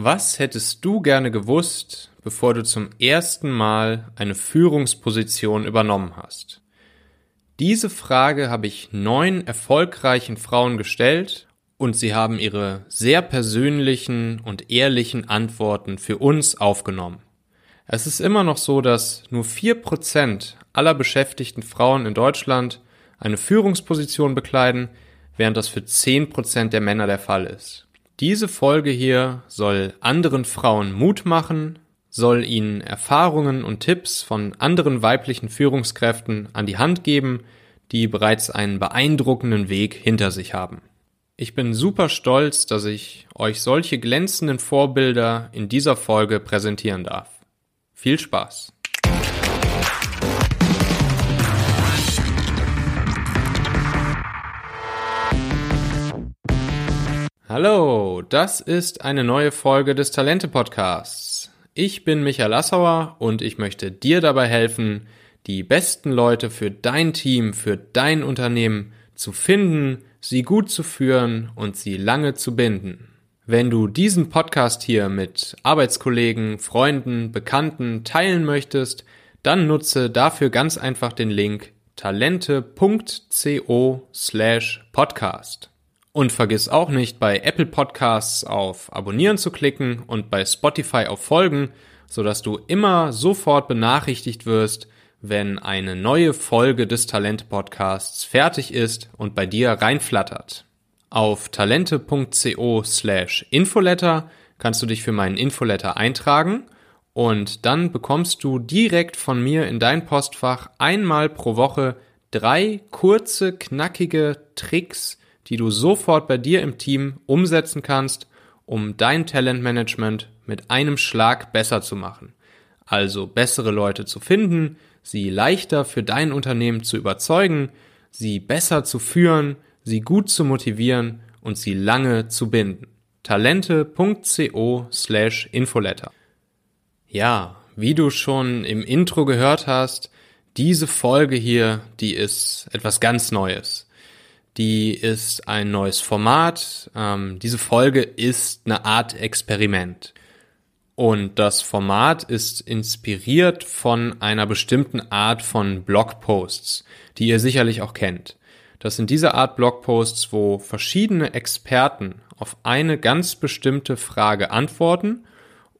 Was hättest du gerne gewusst, bevor du zum ersten Mal eine Führungsposition übernommen hast? Diese Frage habe ich neun erfolgreichen Frauen gestellt und sie haben ihre sehr persönlichen und ehrlichen Antworten für uns aufgenommen. Es ist immer noch so, dass nur vier Prozent aller beschäftigten Frauen in Deutschland eine Führungsposition bekleiden, während das für zehn Prozent der Männer der Fall ist. Diese Folge hier soll anderen Frauen Mut machen, soll ihnen Erfahrungen und Tipps von anderen weiblichen Führungskräften an die Hand geben, die bereits einen beeindruckenden Weg hinter sich haben. Ich bin super stolz, dass ich euch solche glänzenden Vorbilder in dieser Folge präsentieren darf. Viel Spaß! Hallo, das ist eine neue Folge des Talente Podcasts. Ich bin Michael Assauer und ich möchte dir dabei helfen, die besten Leute für dein Team, für dein Unternehmen zu finden, sie gut zu führen und sie lange zu binden. Wenn du diesen Podcast hier mit Arbeitskollegen, Freunden, Bekannten teilen möchtest, dann nutze dafür ganz einfach den Link talente.co slash podcast. Und vergiss auch nicht, bei Apple Podcasts auf Abonnieren zu klicken und bei Spotify auf Folgen, sodass du immer sofort benachrichtigt wirst, wenn eine neue Folge des Talente Podcasts fertig ist und bei dir reinflattert. Auf talente.co slash Infoletter kannst du dich für meinen Infoletter eintragen und dann bekommst du direkt von mir in dein Postfach einmal pro Woche drei kurze, knackige Tricks, die du sofort bei dir im Team umsetzen kannst, um dein Talentmanagement mit einem Schlag besser zu machen. Also bessere Leute zu finden, sie leichter für dein Unternehmen zu überzeugen, sie besser zu führen, sie gut zu motivieren und sie lange zu binden. Talente.co slash Infoletter. Ja, wie du schon im Intro gehört hast, diese Folge hier, die ist etwas ganz Neues die ist ein neues Format. Ähm, diese Folge ist eine Art Experiment. Und das Format ist inspiriert von einer bestimmten Art von Blogposts, die ihr sicherlich auch kennt. Das sind diese Art Blogposts, wo verschiedene Experten auf eine ganz bestimmte Frage antworten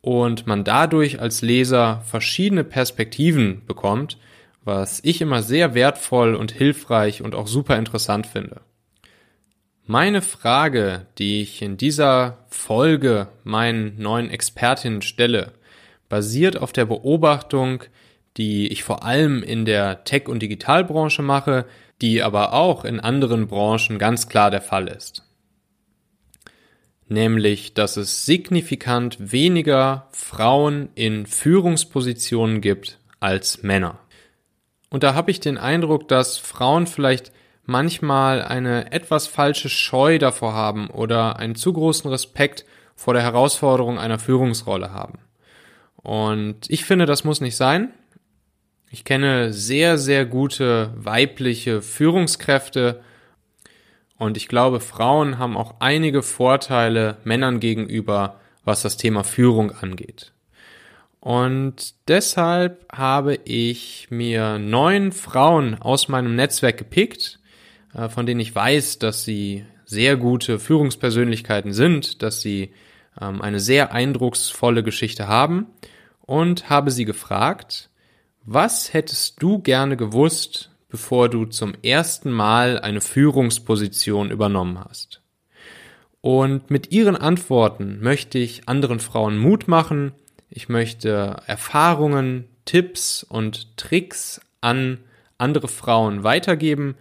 und man dadurch als Leser verschiedene Perspektiven bekommt, was ich immer sehr wertvoll und hilfreich und auch super interessant finde. Meine Frage, die ich in dieser Folge meinen neuen Expertinnen stelle, basiert auf der Beobachtung, die ich vor allem in der Tech- und Digitalbranche mache, die aber auch in anderen Branchen ganz klar der Fall ist. Nämlich, dass es signifikant weniger Frauen in Führungspositionen gibt als Männer. Und da habe ich den Eindruck, dass Frauen vielleicht manchmal eine etwas falsche Scheu davor haben oder einen zu großen Respekt vor der Herausforderung einer Führungsrolle haben. Und ich finde, das muss nicht sein. Ich kenne sehr, sehr gute weibliche Führungskräfte und ich glaube, Frauen haben auch einige Vorteile Männern gegenüber, was das Thema Führung angeht. Und deshalb habe ich mir neun Frauen aus meinem Netzwerk gepickt, von denen ich weiß, dass sie sehr gute Führungspersönlichkeiten sind, dass sie ähm, eine sehr eindrucksvolle Geschichte haben und habe sie gefragt, was hättest du gerne gewusst, bevor du zum ersten Mal eine Führungsposition übernommen hast? Und mit ihren Antworten möchte ich anderen Frauen Mut machen, ich möchte Erfahrungen, Tipps und Tricks an andere Frauen weitergeben,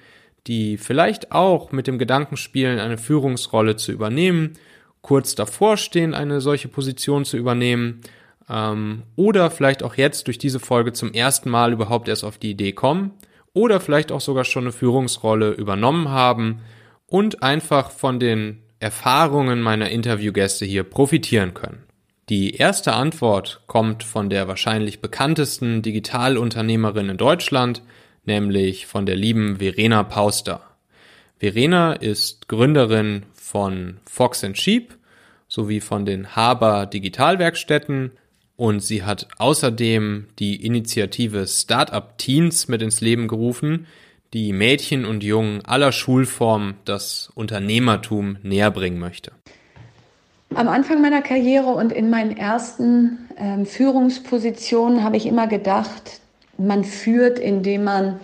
die vielleicht auch mit dem Gedanken spielen, eine Führungsrolle zu übernehmen, kurz davor stehen, eine solche Position zu übernehmen, ähm, oder vielleicht auch jetzt durch diese Folge zum ersten Mal überhaupt erst auf die Idee kommen, oder vielleicht auch sogar schon eine Führungsrolle übernommen haben und einfach von den Erfahrungen meiner Interviewgäste hier profitieren können. Die erste Antwort kommt von der wahrscheinlich bekanntesten Digitalunternehmerin in Deutschland, nämlich von der lieben Verena Pauster. Verena ist Gründerin von Fox and Sheep sowie von den Haber Digitalwerkstätten und sie hat außerdem die Initiative Startup Teens mit ins Leben gerufen, die Mädchen und Jungen aller Schulformen das Unternehmertum näher bringen möchte. Am Anfang meiner Karriere und in meinen ersten äh, Führungspositionen habe ich immer gedacht, man führt, indem man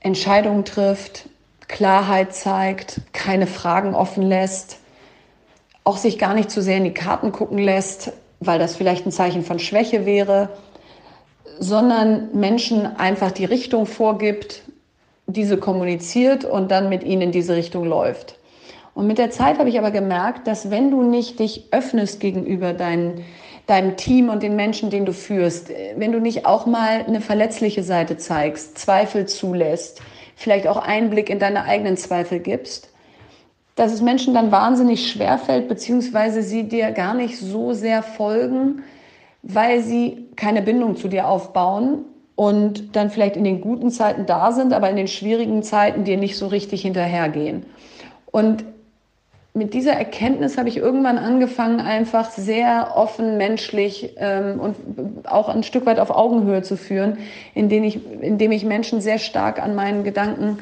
Entscheidungen trifft, Klarheit zeigt, keine Fragen offen lässt, auch sich gar nicht zu sehr in die Karten gucken lässt, weil das vielleicht ein Zeichen von Schwäche wäre, sondern Menschen einfach die Richtung vorgibt, diese kommuniziert und dann mit ihnen in diese Richtung läuft. Und mit der Zeit habe ich aber gemerkt, dass wenn du nicht dich öffnest gegenüber deinen deinem Team und den Menschen, den du führst, wenn du nicht auch mal eine verletzliche Seite zeigst, Zweifel zulässt, vielleicht auch Einblick in deine eigenen Zweifel gibst, dass es Menschen dann wahnsinnig schwer fällt, beziehungsweise sie dir gar nicht so sehr folgen, weil sie keine Bindung zu dir aufbauen und dann vielleicht in den guten Zeiten da sind, aber in den schwierigen Zeiten dir nicht so richtig hinterhergehen. Und mit dieser Erkenntnis habe ich irgendwann angefangen, einfach sehr offen, menschlich ähm, und auch ein Stück weit auf Augenhöhe zu führen, indem ich, indem ich Menschen sehr stark an meinen Gedanken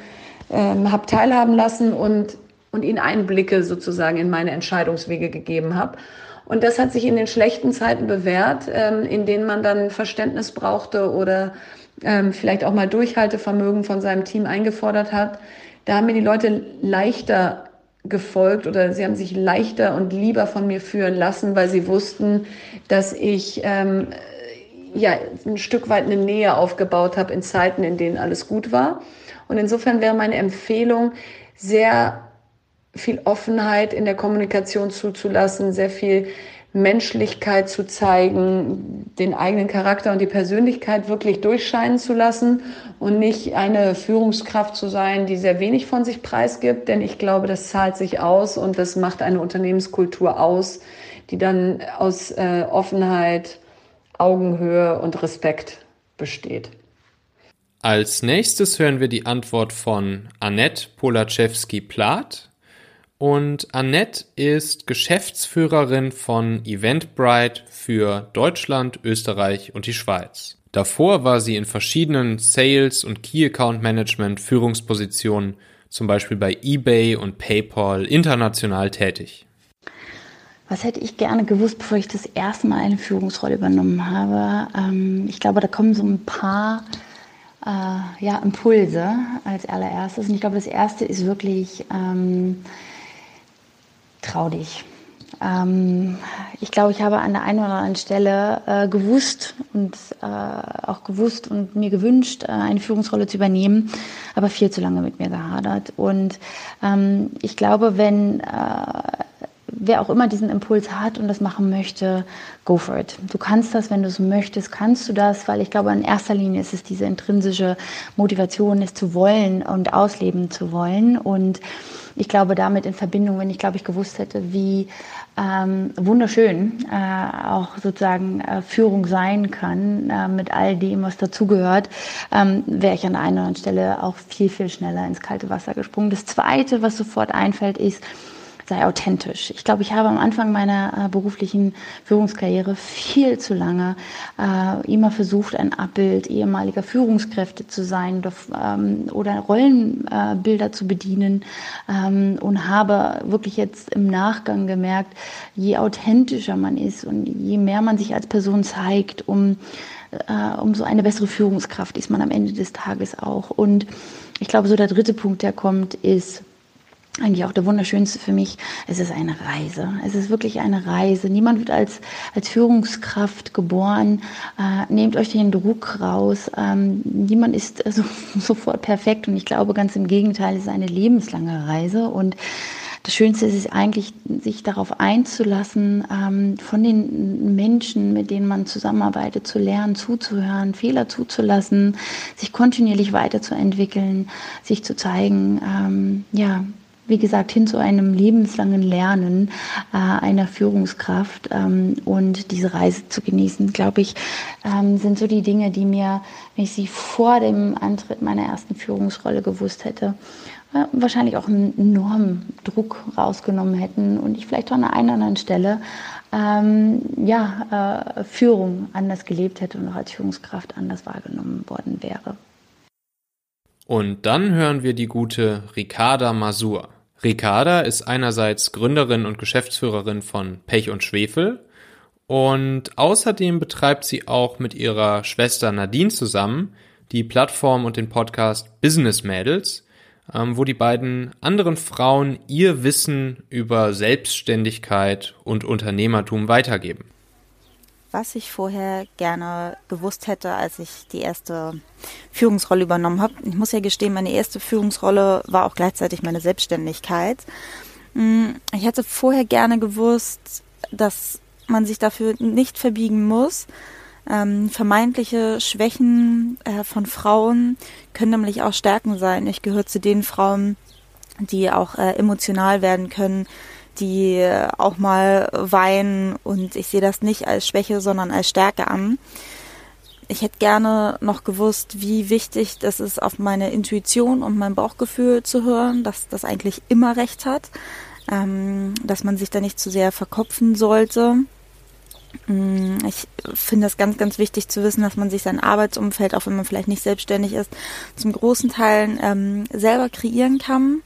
ähm, habe teilhaben lassen und, und ihnen Einblicke sozusagen in meine Entscheidungswege gegeben habe. Und das hat sich in den schlechten Zeiten bewährt, ähm, in denen man dann Verständnis brauchte oder ähm, vielleicht auch mal Durchhaltevermögen von seinem Team eingefordert hat. Da haben mir die Leute leichter gefolgt oder sie haben sich leichter und lieber von mir führen lassen, weil sie wussten, dass ich ähm, ja ein Stück weit eine Nähe aufgebaut habe in Zeiten, in denen alles gut war. Und insofern wäre meine Empfehlung, sehr viel Offenheit in der Kommunikation zuzulassen, sehr viel Menschlichkeit zu zeigen, den eigenen Charakter und die Persönlichkeit wirklich durchscheinen zu lassen und nicht eine Führungskraft zu sein, die sehr wenig von sich preisgibt, denn ich glaube, das zahlt sich aus und das macht eine Unternehmenskultur aus, die dann aus äh, Offenheit, Augenhöhe und Respekt besteht. Als nächstes hören wir die Antwort von Annette Polaczewski-Plath. Und Annette ist Geschäftsführerin von Eventbrite für Deutschland, Österreich und die Schweiz. Davor war sie in verschiedenen Sales- und Key Account Management Führungspositionen, zum Beispiel bei eBay und PayPal, international tätig. Was hätte ich gerne gewusst, bevor ich das erste Mal eine Führungsrolle übernommen habe? Ähm, ich glaube, da kommen so ein paar äh, ja, Impulse als allererstes. Und ich glaube, das erste ist wirklich, ähm, trau dich. Ähm, ich glaube, ich habe an der einen oder anderen Stelle äh, gewusst und äh, auch gewusst und mir gewünscht, äh, eine Führungsrolle zu übernehmen, aber viel zu lange mit mir gehadert. Und ähm, ich glaube, wenn äh, wer auch immer diesen Impuls hat und das machen möchte, go for it. Du kannst das, wenn du es möchtest, kannst du das, weil ich glaube, in erster Linie ist es diese intrinsische Motivation, es zu wollen und ausleben zu wollen. Und ich glaube, damit in Verbindung, wenn ich, glaube ich, gewusst hätte, wie ähm, wunderschön äh, auch sozusagen äh, Führung sein kann, äh, mit all dem, was dazugehört, ähm, wäre ich an der einen oder anderen Stelle auch viel, viel schneller ins kalte Wasser gesprungen. Das Zweite, was sofort einfällt, ist, sei authentisch. Ich glaube, ich habe am Anfang meiner äh, beruflichen Führungskarriere viel zu lange äh, immer versucht, ein Abbild ehemaliger Führungskräfte zu sein oder, ähm, oder Rollenbilder äh, zu bedienen ähm, und habe wirklich jetzt im Nachgang gemerkt, je authentischer man ist und je mehr man sich als Person zeigt, um äh, umso eine bessere Führungskraft ist man am Ende des Tages auch. Und ich glaube, so der dritte Punkt, der kommt, ist eigentlich auch der wunderschönste für mich. Es ist eine Reise. Es ist wirklich eine Reise. Niemand wird als, als Führungskraft geboren. Äh, nehmt euch den Druck raus. Ähm, niemand ist so, sofort perfekt. Und ich glaube ganz im Gegenteil, es ist eine lebenslange Reise. Und das Schönste ist es eigentlich, sich darauf einzulassen, ähm, von den Menschen, mit denen man zusammenarbeitet, zu lernen, zuzuhören, Fehler zuzulassen, sich kontinuierlich weiterzuentwickeln, sich zu zeigen, ähm, ja, wie gesagt, hin zu einem lebenslangen Lernen äh, einer Führungskraft ähm, und diese Reise zu genießen, glaube ich, ähm, sind so die Dinge, die mir, wenn ich sie vor dem Antritt meiner ersten Führungsrolle gewusst hätte, äh, wahrscheinlich auch einen enormen Druck rausgenommen hätten und ich vielleicht an einer anderen Stelle ähm, ja, äh, Führung anders gelebt hätte und auch als Führungskraft anders wahrgenommen worden wäre. Und dann hören wir die gute Ricarda Masur. Ricarda ist einerseits Gründerin und Geschäftsführerin von Pech und Schwefel und außerdem betreibt sie auch mit ihrer Schwester Nadine zusammen die Plattform und den Podcast Business Mädels, ähm, wo die beiden anderen Frauen ihr Wissen über Selbstständigkeit und Unternehmertum weitergeben. Was ich vorher gerne gewusst hätte, als ich die erste Führungsrolle übernommen habe. Ich muss ja gestehen, meine erste Führungsrolle war auch gleichzeitig meine Selbstständigkeit. Hm, ich hätte vorher gerne gewusst, dass man sich dafür nicht verbiegen muss, ähm, vermeintliche Schwächen äh, von Frauen können nämlich auch Stärken sein. Ich gehöre zu den Frauen, die auch äh, emotional werden können, die auch mal weinen und ich sehe das nicht als Schwäche, sondern als Stärke an. Ich hätte gerne noch gewusst, wie wichtig das ist, auf meine Intuition und mein Bauchgefühl zu hören, dass das eigentlich immer recht hat, ähm, dass man sich da nicht zu sehr verkopfen sollte. Mm, ich finde es ganz, ganz wichtig zu wissen, dass man sich sein Arbeitsumfeld, auch wenn man vielleicht nicht selbstständig ist, zum großen Teil ähm, selber kreieren kann.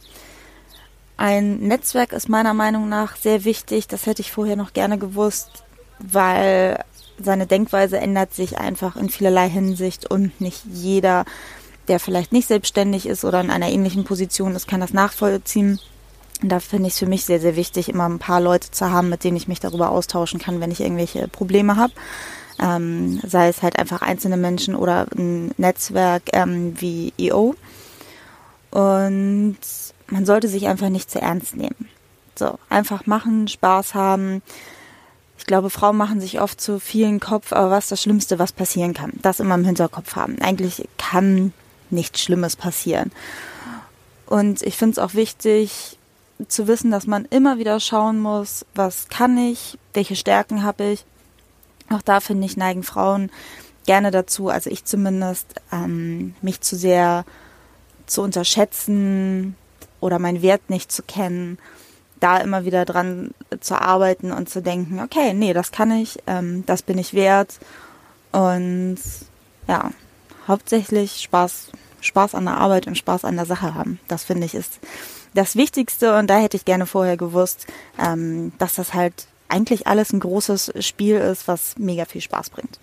Ein Netzwerk ist meiner Meinung nach sehr wichtig. Das hätte ich vorher noch gerne gewusst, weil seine Denkweise ändert sich einfach in vielerlei Hinsicht und nicht jeder, der vielleicht nicht selbstständig ist oder in einer ähnlichen Position ist, kann das nachvollziehen. Da finde ich es für mich sehr, sehr wichtig, immer ein paar Leute zu haben, mit denen ich mich darüber austauschen kann, wenn ich irgendwelche Probleme habe. Ähm, sei es halt einfach einzelne Menschen oder ein Netzwerk ähm, wie EO. Und man sollte sich einfach nicht zu ernst nehmen. So, einfach machen, Spaß haben. Ich glaube, Frauen machen sich oft zu vielen Kopf, aber was ist das Schlimmste, was passieren kann? Das immer im Hinterkopf haben. Eigentlich kann nichts Schlimmes passieren. Und ich finde es auch wichtig, zu wissen, dass man immer wieder schauen muss, was kann ich, welche Stärken habe ich. Auch da finde ich, neigen Frauen gerne dazu, also ich zumindest, ähm, mich zu sehr zu unterschätzen oder meinen Wert nicht zu kennen. Da immer wieder dran zu arbeiten und zu denken, okay, nee, das kann ich, ähm, das bin ich wert. Und ja, hauptsächlich Spaß, Spaß an der Arbeit und Spaß an der Sache haben. Das finde ich ist das Wichtigste und da hätte ich gerne vorher gewusst, ähm, dass das halt eigentlich alles ein großes Spiel ist, was mega viel Spaß bringt.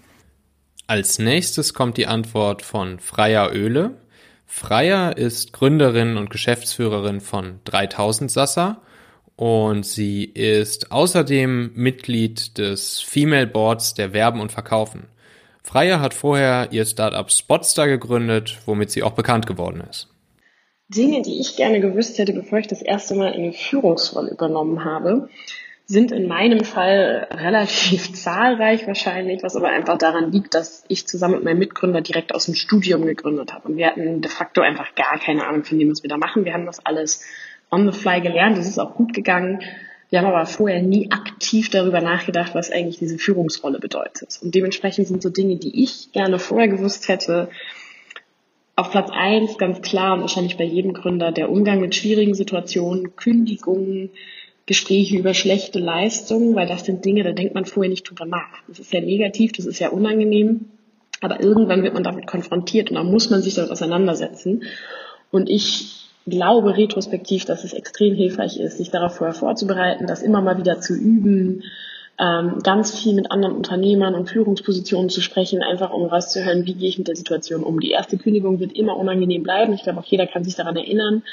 Als nächstes kommt die Antwort von Freier Öle. Freier ist Gründerin und Geschäftsführerin von 3000 Sassa und sie ist außerdem Mitglied des Female Boards der Werben und Verkaufen. Freier hat vorher ihr Startup Spotstar gegründet, womit sie auch bekannt geworden ist. Dinge, die ich gerne gewusst hätte, bevor ich das erste Mal eine Führungsrolle übernommen habe, sind in meinem Fall relativ zahlreich wahrscheinlich, was aber einfach daran liegt, dass ich zusammen mit meinem Mitgründer direkt aus dem Studium gegründet habe. Und wir hatten de facto einfach gar keine Ahnung von dem, was wir da machen. Wir haben das alles on the fly gelernt. Das ist auch gut gegangen. Wir haben aber vorher nie aktiv darüber nachgedacht, was eigentlich diese Führungsrolle bedeutet. Und dementsprechend sind so Dinge, die ich gerne vorher gewusst hätte, auf Platz eins ganz klar und wahrscheinlich bei jedem Gründer der Umgang mit schwierigen Situationen, Kündigungen, Gespräche über schlechte Leistungen, weil das sind Dinge, da denkt man vorher nicht drüber nach. Das ist ja negativ, das ist ja unangenehm, aber irgendwann wird man damit konfrontiert und dann muss man sich damit auseinandersetzen. Und ich glaube retrospektiv, dass es extrem hilfreich ist, sich darauf vorher vorzubereiten, das immer mal wieder zu üben, ähm, ganz viel mit anderen Unternehmern und Führungspositionen zu sprechen, einfach um rauszuhören, wie gehe ich mit der Situation um. Die erste Kündigung wird immer unangenehm bleiben. Ich glaube, auch jeder kann sich daran erinnern.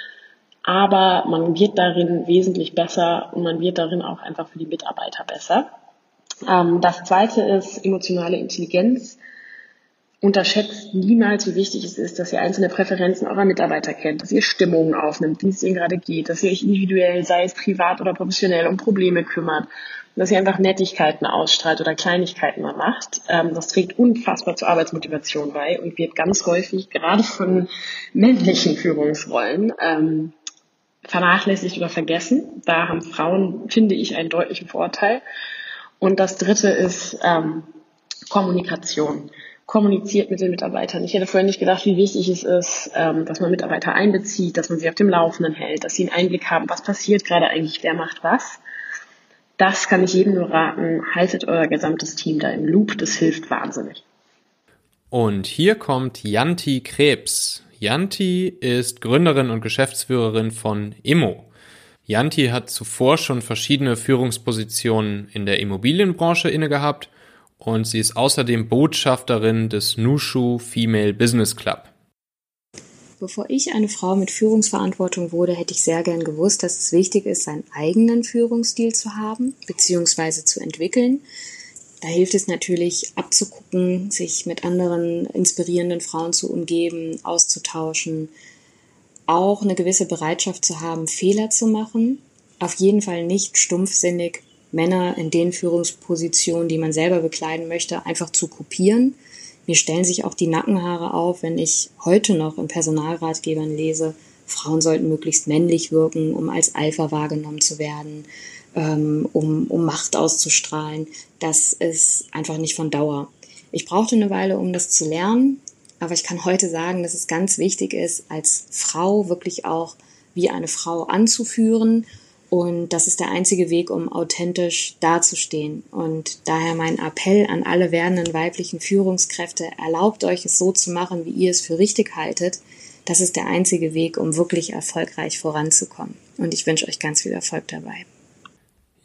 Aber man wird darin wesentlich besser und man wird darin auch einfach für die Mitarbeiter besser. Ähm, das zweite ist emotionale Intelligenz. Unterschätzt niemals, wie wichtig es ist, dass ihr einzelne Präferenzen eurer Mitarbeiter kennt, dass ihr Stimmungen aufnimmt, wie es ihnen gerade geht, dass ihr euch individuell, sei es privat oder professionell, um Probleme kümmert dass ihr einfach Nettigkeiten ausstrahlt oder Kleinigkeiten mal macht. Ähm, das trägt unfassbar zur Arbeitsmotivation bei und wird ganz häufig gerade von männlichen Führungsrollen ähm, vernachlässigt oder vergessen. Da haben Frauen, finde ich, einen deutlichen Vorteil. Und das dritte ist ähm, Kommunikation. kommuniziert mit den Mitarbeitern. Ich hätte vorher nicht gedacht, wie wichtig es ist, ähm, dass man Mitarbeiter einbezieht, dass man sie auf dem Laufenden hält, dass sie einen Einblick haben, was passiert gerade eigentlich, wer macht was. Das kann ich jedem nur raten. Haltet euer gesamtes Team da im Loop. Das hilft wahnsinnig. Und hier kommt Janti Krebs. Janti ist Gründerin und Geschäftsführerin von Immo. Janti hat zuvor schon verschiedene Führungspositionen in der Immobilienbranche inne gehabt und sie ist außerdem Botschafterin des Nushu Female Business Club. Bevor ich eine Frau mit Führungsverantwortung wurde, hätte ich sehr gern gewusst, dass es wichtig ist, seinen eigenen Führungsstil zu haben bzw. zu entwickeln. Da hilft es natürlich abzugucken, sich mit anderen inspirierenden Frauen zu umgeben, auszutauschen, auch eine gewisse Bereitschaft zu haben, Fehler zu machen. Auf jeden Fall nicht stumpfsinnig Männer in den Führungspositionen, die man selber bekleiden möchte, einfach zu kopieren. Mir stellen sich auch die Nackenhaare auf, wenn ich heute noch in Personalratgebern lese, Frauen sollten möglichst männlich wirken, um als Alpha wahrgenommen zu werden, ähm, um, um Macht auszustrahlen. Das ist einfach nicht von Dauer. Ich brauchte eine Weile, um das zu lernen, aber ich kann heute sagen, dass es ganz wichtig ist, als Frau wirklich auch wie eine Frau anzuführen und das ist der einzige Weg, um authentisch dazustehen. Und daher mein Appell an alle werdenden weiblichen Führungskräfte, erlaubt euch es so zu machen, wie ihr es für richtig haltet. Das ist der einzige Weg, um wirklich erfolgreich voranzukommen. Und ich wünsche euch ganz viel Erfolg dabei.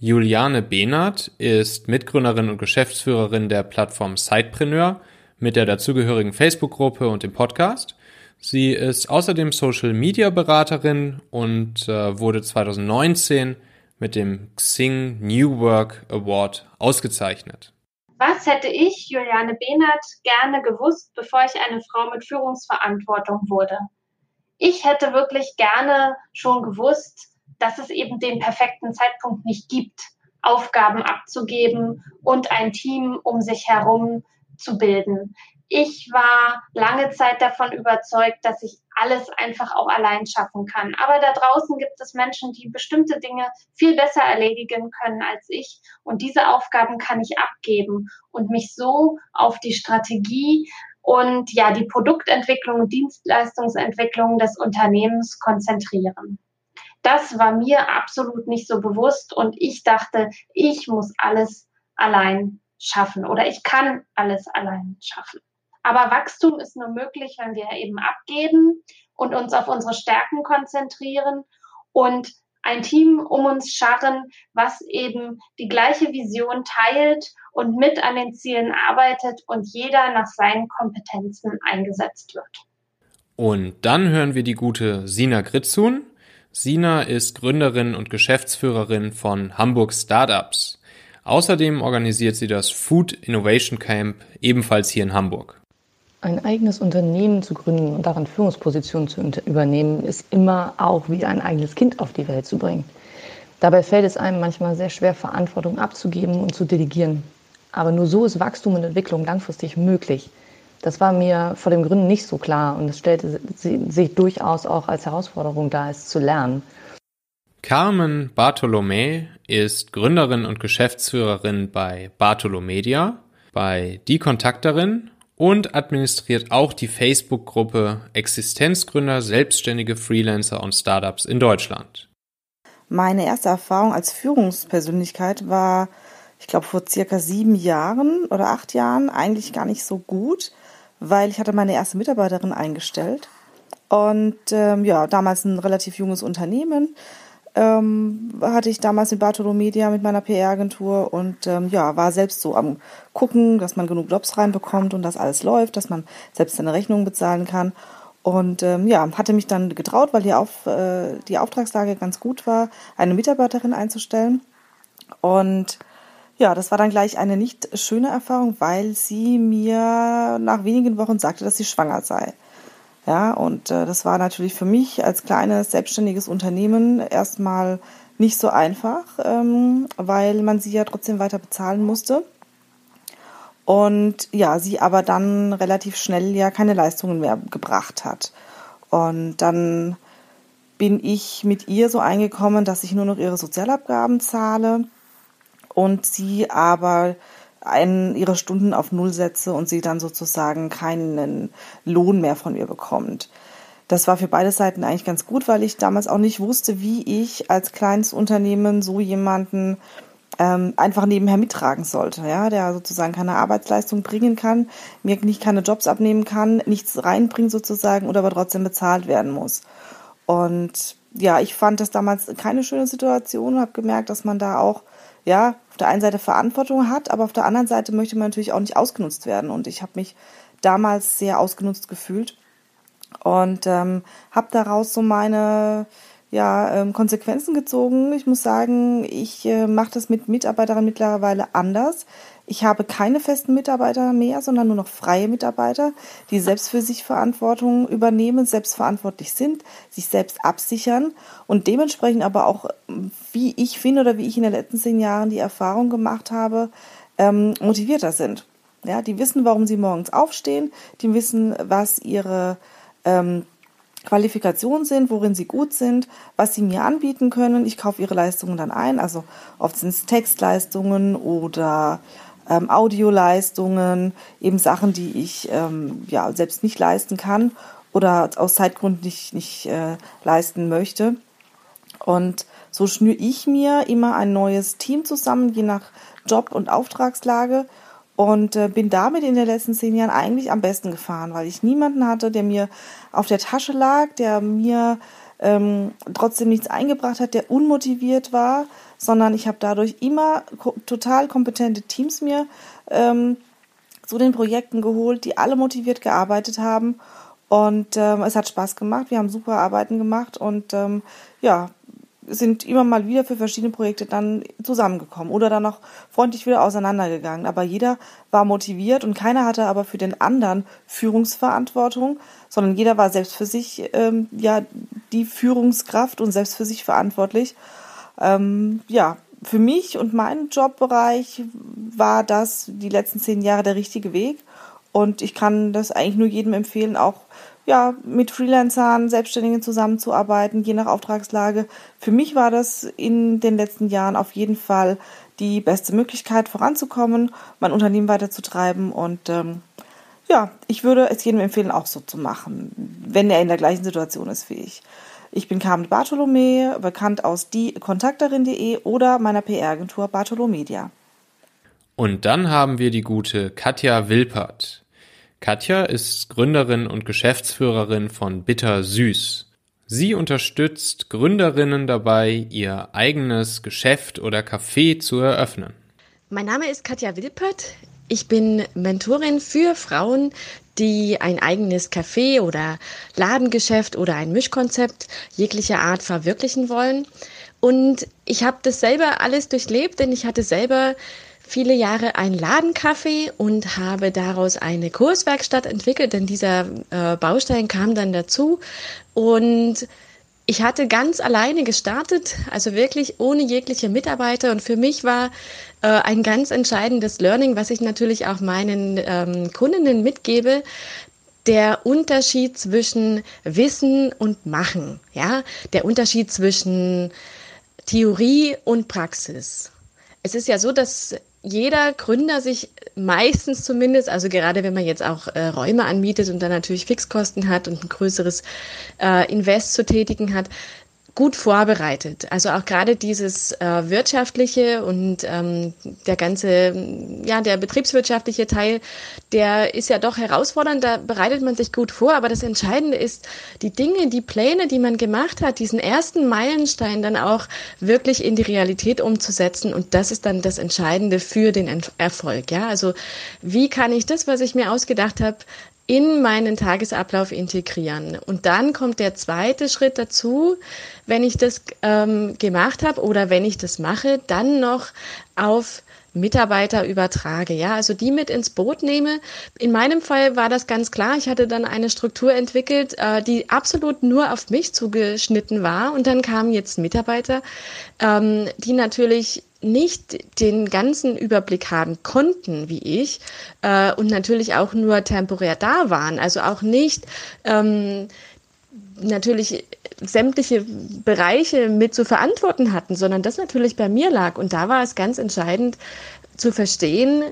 Juliane Behnert ist Mitgründerin und Geschäftsführerin der Plattform Sidepreneur mit der dazugehörigen Facebook-Gruppe und dem Podcast. Sie ist außerdem Social Media Beraterin und äh, wurde 2019 mit dem Xing New Work Award ausgezeichnet. Was hätte ich, Juliane Behnert, gerne gewusst, bevor ich eine Frau mit Führungsverantwortung wurde? Ich hätte wirklich gerne schon gewusst, dass es eben den perfekten Zeitpunkt nicht gibt, Aufgaben abzugeben und ein Team um sich herum zu bilden ich war lange Zeit davon überzeugt, dass ich alles einfach auch allein schaffen kann. Aber da draußen gibt es Menschen, die bestimmte Dinge viel besser erledigen können als ich. Und diese Aufgaben kann ich abgeben und mich so auf die Strategie und ja, die Produktentwicklung, Dienstleistungsentwicklung des Unternehmens konzentrieren. Das war mir absolut nicht so bewusst und ich dachte, ich muss alles allein schaffen oder ich kann alles allein schaffen. Aber Wachstum ist nur möglich, wenn wir eben abgeben und uns auf unsere Stärken konzentrieren und ein Team um uns scharren, was eben die gleiche Vision teilt und mit an den Zielen arbeitet und jeder nach seinen Kompetenzen eingesetzt wird. Und dann hören wir die gute Sina Gritzun. Sina ist Gründerin und Geschäftsführerin von Hamburg Startups. Außerdem organisiert sie das Food Innovation Camp ebenfalls hier in Hamburg. Ein eigenes Unternehmen zu gründen und darin Führungspositionen zu übernehmen, ist immer auch wie ein eigenes Kind auf die Welt zu bringen. Dabei fällt es einem manchmal sehr schwer, Verantwortung abzugeben und zu delegieren. Aber nur so ist Wachstum und Entwicklung langfristig möglich. Das war mir vor dem Gründen nicht so klar und es stellte sich durchaus auch als Herausforderung dar, es zu lernen. Carmen Bartolomé ist Gründerin und Geschäftsführerin bei Bartolomedia, bei Die Kontakterin und administriert auch die Facebook-Gruppe Existenzgründer, selbstständige Freelancer und Startups in Deutschland. Meine erste Erfahrung als Führungspersönlichkeit war, ich glaube, vor circa sieben Jahren oder acht Jahren eigentlich gar nicht so gut, weil ich hatte meine erste Mitarbeiterin eingestellt und ähm, ja, damals ein relativ junges Unternehmen ähm, hatte ich damals in Bartolomedia mit meiner PR-Agentur und ähm, ja, war selbst so am gucken, dass man genug Jobs reinbekommt und dass alles läuft, dass man selbst seine Rechnungen bezahlen kann. Und ähm, ja, hatte mich dann getraut, weil die, Auf, äh, die Auftragslage ganz gut war, eine Mitarbeiterin einzustellen. Und ja, das war dann gleich eine nicht schöne Erfahrung, weil sie mir nach wenigen Wochen sagte, dass sie schwanger sei. Ja, und äh, das war natürlich für mich als kleines selbstständiges Unternehmen erstmal nicht so einfach, ähm, weil man sie ja trotzdem weiter bezahlen musste. Und ja, sie aber dann relativ schnell ja keine Leistungen mehr gebracht hat. Und dann bin ich mit ihr so eingekommen, dass ich nur noch ihre Sozialabgaben zahle und sie aber einen, ihre Stunden auf Null setze und sie dann sozusagen keinen Lohn mehr von mir bekommt. Das war für beide Seiten eigentlich ganz gut, weil ich damals auch nicht wusste, wie ich als kleines Unternehmen so jemanden ähm, einfach nebenher mittragen sollte, ja, der sozusagen keine Arbeitsleistung bringen kann, mir nicht keine Jobs abnehmen kann, nichts reinbringt sozusagen oder aber trotzdem bezahlt werden muss. Und ja, ich fand das damals keine schöne Situation, habe gemerkt, dass man da auch ja auf der einen Seite Verantwortung hat, aber auf der anderen Seite möchte man natürlich auch nicht ausgenutzt werden. Und ich habe mich damals sehr ausgenutzt gefühlt und ähm, habe daraus so meine ja, ähm, Konsequenzen gezogen. Ich muss sagen, ich äh, mache das mit Mitarbeitern mittlerweile anders. Ich habe keine festen Mitarbeiter mehr, sondern nur noch freie Mitarbeiter, die selbst für sich Verantwortung übernehmen, selbstverantwortlich sind, sich selbst absichern und dementsprechend aber auch, wie ich finde oder wie ich in den letzten zehn Jahren die Erfahrung gemacht habe, ähm, motivierter sind. Ja, die wissen, warum sie morgens aufstehen, die wissen, was ihre ähm, Qualifikationen sind, worin sie gut sind, was sie mir anbieten können. Ich kaufe ihre Leistungen dann ein. Also oft sind es Textleistungen oder ähm, Audioleistungen, eben Sachen, die ich ähm, ja selbst nicht leisten kann oder aus Zeitgründen nicht, nicht äh, leisten möchte. Und so schnüre ich mir immer ein neues Team zusammen, je nach Job und Auftragslage und äh, bin damit in den letzten zehn Jahren eigentlich am besten gefahren, weil ich niemanden hatte, der mir auf der Tasche lag, der mir ähm, trotzdem nichts eingebracht hat, der unmotiviert war, sondern ich habe dadurch immer total kompetente Teams mir ähm, zu den Projekten geholt, die alle motiviert gearbeitet haben. Und ähm, es hat Spaß gemacht, wir haben super Arbeiten gemacht und ähm, ja, sind immer mal wieder für verschiedene Projekte dann zusammengekommen oder dann auch freundlich wieder auseinandergegangen. Aber jeder war motiviert und keiner hatte aber für den anderen Führungsverantwortung, sondern jeder war selbst für sich ähm, ja die Führungskraft und selbst für sich verantwortlich. Ähm, ja, für mich und meinen Jobbereich war das die letzten zehn Jahre der richtige Weg. Und ich kann das eigentlich nur jedem empfehlen, auch ja, mit Freelancern, Selbstständigen zusammenzuarbeiten, je nach Auftragslage. Für mich war das in den letzten Jahren auf jeden Fall die beste Möglichkeit voranzukommen, mein Unternehmen weiterzutreiben und ähm, ja, ich würde es jedem empfehlen, auch so zu machen, wenn er in der gleichen Situation ist wie ich. Ich bin Carmen Bartholomä, bekannt aus diekontakterin.de oder meiner PR-Agentur Bartholomedia. Und dann haben wir die gute Katja Wilpert. Katja ist Gründerin und Geschäftsführerin von Bitter Süß. Sie unterstützt Gründerinnen dabei, ihr eigenes Geschäft oder Café zu eröffnen. Mein Name ist Katja Wilpert. Ich bin Mentorin für Frauen, die ein eigenes Café oder Ladengeschäft oder ein Mischkonzept jeglicher Art verwirklichen wollen. Und ich habe das selber alles durchlebt, denn ich hatte selber viele Jahre ein Ladencafé und habe daraus eine Kurswerkstatt entwickelt, denn dieser äh, Baustein kam dann dazu. Und ich hatte ganz alleine gestartet, also wirklich ohne jegliche Mitarbeiter. Und für mich war äh, ein ganz entscheidendes Learning, was ich natürlich auch meinen ähm, Kundinnen mitgebe, der Unterschied zwischen Wissen und Machen, ja, der Unterschied zwischen Theorie und Praxis. Es ist ja so, dass jeder Gründer sich meistens zumindest, also gerade wenn man jetzt auch äh, Räume anbietet und dann natürlich Fixkosten hat und ein größeres äh, Invest zu tätigen hat, gut vorbereitet. Also auch gerade dieses äh, wirtschaftliche und ähm, der ganze, ja, der betriebswirtschaftliche Teil, der ist ja doch herausfordernd, da bereitet man sich gut vor, aber das Entscheidende ist, die Dinge, die Pläne, die man gemacht hat, diesen ersten Meilenstein dann auch wirklich in die Realität umzusetzen und das ist dann das Entscheidende für den Erfolg, ja. Also wie kann ich das, was ich mir ausgedacht habe, in meinen Tagesablauf integrieren. Und dann kommt der zweite Schritt dazu, wenn ich das ähm, gemacht habe oder wenn ich das mache, dann noch auf Mitarbeiter übertrage, ja, also die mit ins Boot nehme. In meinem Fall war das ganz klar. Ich hatte dann eine Struktur entwickelt, äh, die absolut nur auf mich zugeschnitten war. Und dann kamen jetzt Mitarbeiter, ähm, die natürlich nicht den ganzen Überblick haben konnten, wie ich, äh, und natürlich auch nur temporär da waren, also auch nicht ähm, natürlich sämtliche Bereiche mit zu verantworten hatten, sondern das natürlich bei mir lag. Und da war es ganz entscheidend, zu verstehen,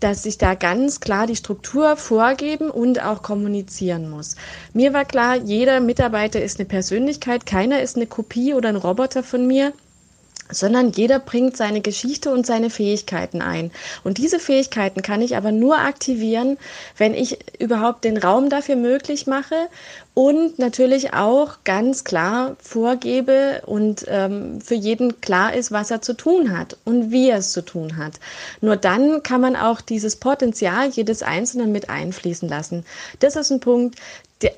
dass ich da ganz klar die Struktur vorgeben und auch kommunizieren muss. Mir war klar, jeder Mitarbeiter ist eine Persönlichkeit, keiner ist eine Kopie oder ein Roboter von mir sondern jeder bringt seine Geschichte und seine Fähigkeiten ein. Und diese Fähigkeiten kann ich aber nur aktivieren, wenn ich überhaupt den Raum dafür möglich mache und natürlich auch ganz klar vorgebe und ähm, für jeden klar ist, was er zu tun hat und wie er es zu tun hat. Nur dann kann man auch dieses Potenzial jedes Einzelnen mit einfließen lassen. Das ist ein Punkt,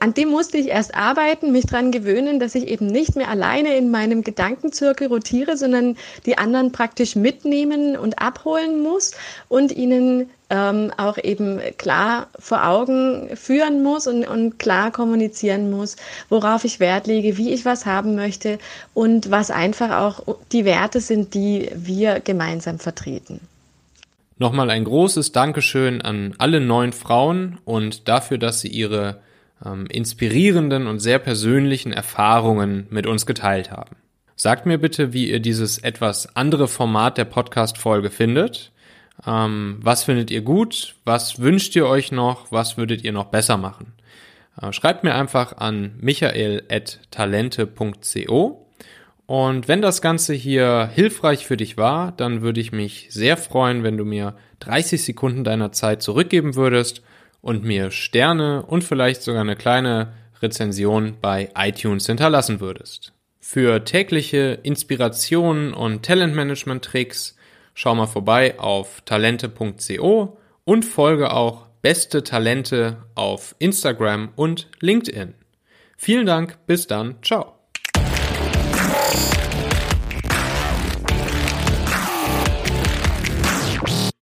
an dem musste ich erst arbeiten, mich dran gewöhnen, dass ich eben nicht mehr alleine in meinem Gedankenzirkel rotiere, sondern die anderen praktisch mitnehmen und abholen muss und ihnen ähm, auch eben klar vor Augen führen muss und, und klar kommunizieren muss, worauf ich Wert lege, wie ich was haben möchte und was einfach auch die Werte sind, die wir gemeinsam vertreten. Nochmal ein großes Dankeschön an alle neun Frauen und dafür, dass sie ihre ähm, inspirierenden und sehr persönlichen Erfahrungen mit uns geteilt haben. Sagt mir bitte, wie ihr dieses etwas andere Format der Podcast-Folge findet. Ähm, was findet ihr gut? Was wünscht ihr euch noch? Was würdet ihr noch besser machen? Äh, schreibt mir einfach an michael.talente.co. Und wenn das Ganze hier hilfreich für dich war, dann würde ich mich sehr freuen, wenn du mir 30 Sekunden deiner Zeit zurückgeben würdest und mir Sterne und vielleicht sogar eine kleine Rezension bei iTunes hinterlassen würdest. Für tägliche Inspirationen und Talentmanagement-Tricks schau mal vorbei auf talente.co und folge auch Beste Talente auf Instagram und LinkedIn. Vielen Dank, bis dann, ciao.